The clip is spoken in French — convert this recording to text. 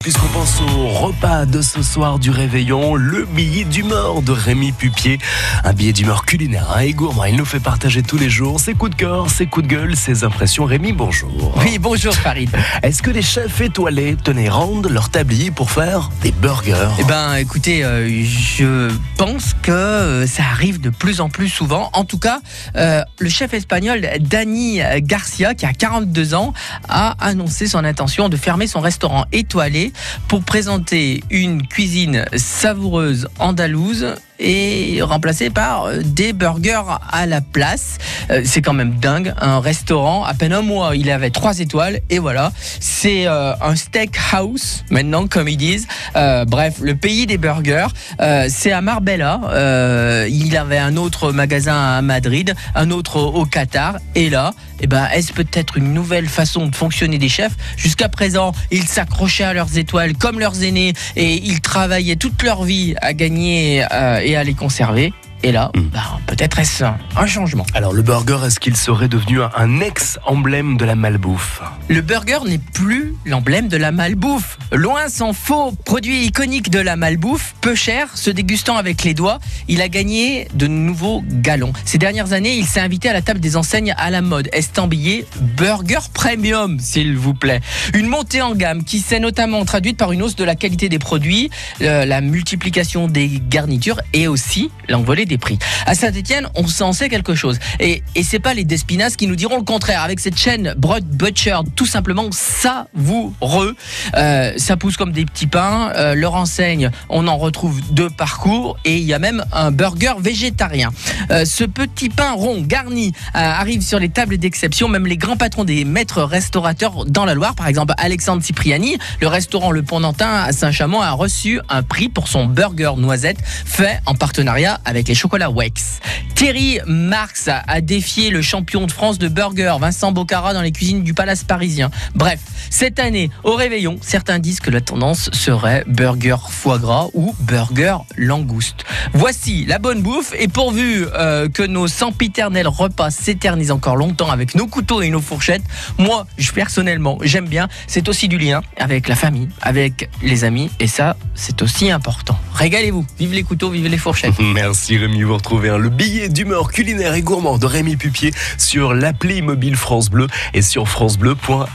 Puisqu'on pense au repas de ce soir du réveillon, le billet d'humeur de Rémi Pupier. Un billet d'humeur culinaire hein, et gourmand. Il nous fait partager tous les jours ses coups de cœur, ses coups de gueule, ses impressions. Rémi, bonjour. Oui, bonjour Farid. Est-ce que les chefs étoilés tenaient rendent leur tablier pour faire des burgers? Eh ben, écoutez, euh, je pense que euh, ça arrive de plus en plus souvent. En tout cas, euh, le chef espagnol Dani Garcia, qui a 42 ans, a annoncé son intention de fermer son restaurant étoilé pour présenter une cuisine savoureuse andalouse et remplacée par euh, des burgers à la place. Euh, c'est quand même dingue. Un restaurant, à peine un mois, il avait trois étoiles et voilà. C'est euh, un steakhouse maintenant, comme ils disent. bref, le pays des burgers. c'est à Marbella. il avait un autre magasin à Madrid, un autre au Qatar. Et là, eh ben, est-ce peut-être une nouvelle façon de fonctionner des chefs? Jusqu'à présent, ils s'accrochaient à leurs étoiles comme leurs aînés et ils travaillaient toute leur vie à gagner et à les conserver. Et là, hmm. bah, peut-être est-ce un changement. Alors le burger, est-ce qu'il serait devenu un ex-emblème de la malbouffe? Le burger n'est plus l'emblème de la malbouffe. Loin s'en faux, produit iconique de la malbouffe, peu cher, se dégustant avec les doigts, il a gagné de nouveaux galons. Ces dernières années, il s'est invité à la table des enseignes à la mode, estampillé Burger Premium, s'il vous plaît. Une montée en gamme qui s'est notamment traduite par une hausse de la qualité des produits, euh, la multiplication des garnitures et aussi l'envolée des prix. À Saint-Etienne, on s'en sait quelque chose. Et, et c'est pas les Despinas qui nous diront le contraire. Avec cette chaîne Broad Butcher, tout simplement savoureux. Euh, ça pousse comme des petits pains. Euh, leur enseigne, on en retrouve deux parcours. Et il y a même un burger végétarien. Euh, ce petit pain rond garni arrive sur les tables d'exception. Même les grands patrons des maîtres restaurateurs dans la Loire, par exemple Alexandre Cipriani, le restaurant Le Pont d'Antin à Saint-Chamond, a reçu un prix pour son burger noisette fait en partenariat avec les chocolat Wex. Thierry Marx a défié le champion de France de burger, Vincent Bocara, dans les cuisines du Palace parisien. Bref, cette année, au réveillon, certains disent que la tendance serait burger foie gras ou burger langouste. Voici la bonne bouffe et pourvu euh, que nos sempiternels repas s'éternisent encore longtemps avec nos couteaux et nos fourchettes, moi, personnellement, j'aime bien. C'est aussi du lien avec la famille, avec les amis et ça, c'est aussi important. Régalez-vous, vive les couteaux, vive les fourchettes. Merci Vous retrouvez hein, le billet d'humeur culinaire et gourmand de Rémi Pupier sur l'appli mobile France Bleu et sur francebleu.fr.